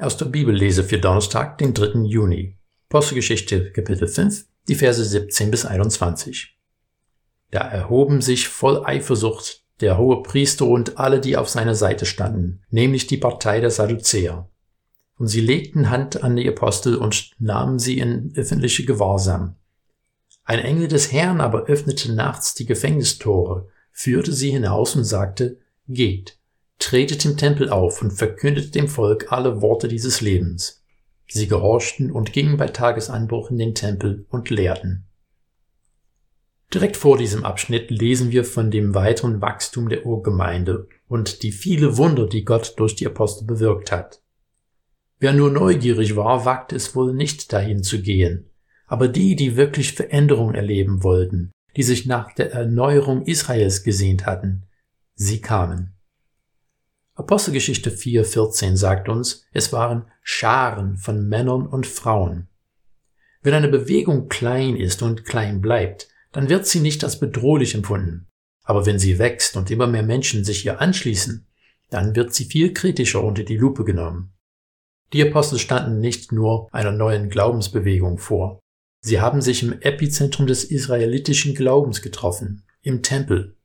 Aus der Bibellese für Donnerstag, den 3. Juni. Apostelgeschichte Kapitel 5, die Verse 17 bis 21. Da erhoben sich voll Eifersucht der hohe Priester und alle, die auf seiner Seite standen, nämlich die Partei der Sadduzäer. Und sie legten Hand an die Apostel und nahmen sie in öffentliche Gewahrsam. Ein Engel des Herrn aber öffnete nachts die Gefängnistore, führte sie hinaus und sagte, Geht, tretet im Tempel auf und verkündet dem Volk alle Worte dieses Lebens. Sie gehorchten und gingen bei Tagesanbruch in den Tempel und lehrten. Direkt vor diesem Abschnitt lesen wir von dem weiteren Wachstum der Urgemeinde und die viele Wunder, die Gott durch die Apostel bewirkt hat. Wer nur neugierig war, wagte es wohl nicht dahin zu gehen. Aber die, die wirklich Veränderung erleben wollten, die sich nach der Erneuerung Israels gesehnt hatten, sie kamen. Apostelgeschichte 4,14 sagt uns, es waren Scharen von Männern und Frauen. Wenn eine Bewegung klein ist und klein bleibt, dann wird sie nicht als bedrohlich empfunden. Aber wenn sie wächst und immer mehr Menschen sich ihr anschließen, dann wird sie viel kritischer unter die Lupe genommen. Die Apostel standen nicht nur einer neuen Glaubensbewegung vor. Sie haben sich im Epizentrum des israelitischen Glaubens getroffen, im Tempel,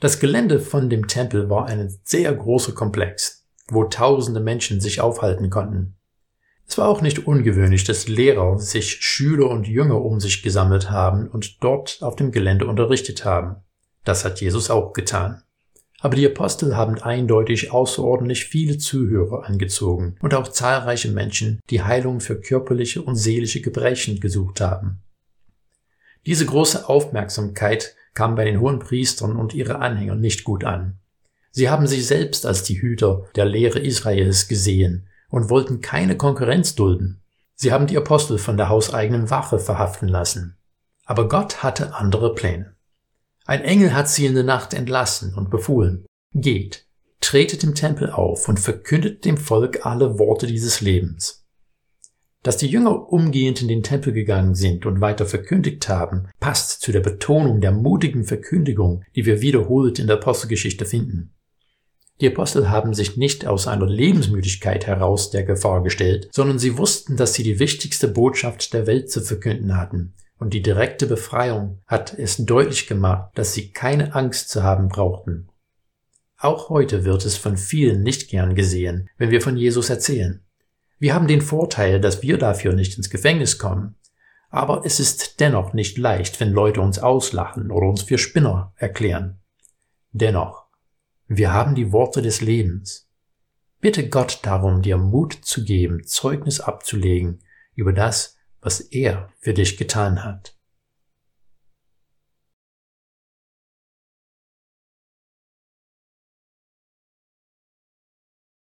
das Gelände von dem Tempel war ein sehr großer Komplex, wo tausende Menschen sich aufhalten konnten. Es war auch nicht ungewöhnlich, dass Lehrer sich Schüler und Jünger um sich gesammelt haben und dort auf dem Gelände unterrichtet haben. Das hat Jesus auch getan. Aber die Apostel haben eindeutig außerordentlich viele Zuhörer angezogen und auch zahlreiche Menschen, die Heilung für körperliche und seelische Gebrechen gesucht haben. Diese große Aufmerksamkeit kam bei den hohen Priestern und ihre Anhänger nicht gut an. Sie haben sich selbst als die Hüter der Lehre Israels gesehen und wollten keine Konkurrenz dulden. Sie haben die Apostel von der hauseigenen Wache verhaften lassen. Aber Gott hatte andere Pläne. Ein Engel hat sie in der Nacht entlassen und befohlen, geht, tretet im Tempel auf und verkündet dem Volk alle Worte dieses Lebens. Dass die Jünger umgehend in den Tempel gegangen sind und weiter verkündigt haben, passt zu der Betonung der mutigen Verkündigung, die wir wiederholt in der Apostelgeschichte finden. Die Apostel haben sich nicht aus einer Lebensmüdigkeit heraus der Gefahr gestellt, sondern sie wussten, dass sie die wichtigste Botschaft der Welt zu verkünden hatten, und die direkte Befreiung hat es deutlich gemacht, dass sie keine Angst zu haben brauchten. Auch heute wird es von vielen nicht gern gesehen, wenn wir von Jesus erzählen. Wir haben den Vorteil, dass wir dafür nicht ins Gefängnis kommen. Aber es ist dennoch nicht leicht, wenn Leute uns auslachen oder uns für Spinner erklären. Dennoch, wir haben die Worte des Lebens. Bitte Gott darum, dir Mut zu geben, Zeugnis abzulegen über das, was er für dich getan hat.